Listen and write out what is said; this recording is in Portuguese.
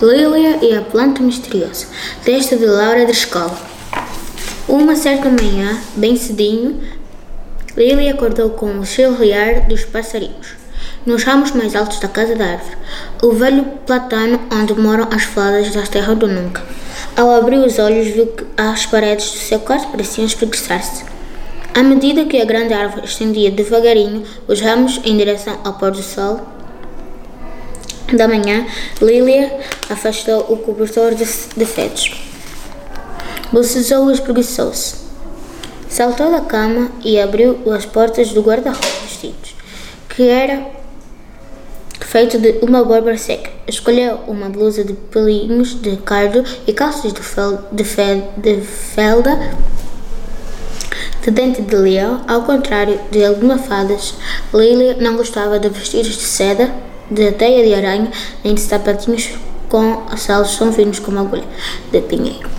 Lília e a planta misteriosa. Texto de Laura de Escola. Uma certa manhã, bem cedinho, Lília acordou com o chilrear dos passarinhos. Nos ramos mais altos da casa da árvore, o velho platano onde moram as fadas da terra do nunca. Ao abrir os olhos, viu que as paredes do seu quarto pareciam espreguiçar-se. À medida que a grande árvore estendia devagarinho os ramos em direção ao pôr do sol, da manhã, Lilia afastou o cobertor de, de fezes. Bocejou e espreguiçou-se. Saltou da cama e abriu as portas do guarda-roupa vestidos, que era feito de uma borba seca. Escolheu uma blusa de pelinhos de cardo e calças de, fel, de, fel, de felda de dente de leão. Ao contrário de algumas fadas, Lilia não gostava de vestidos de seda de teia de aranha, de sapatinhos com saltos tão finos como agulha de pinheiro.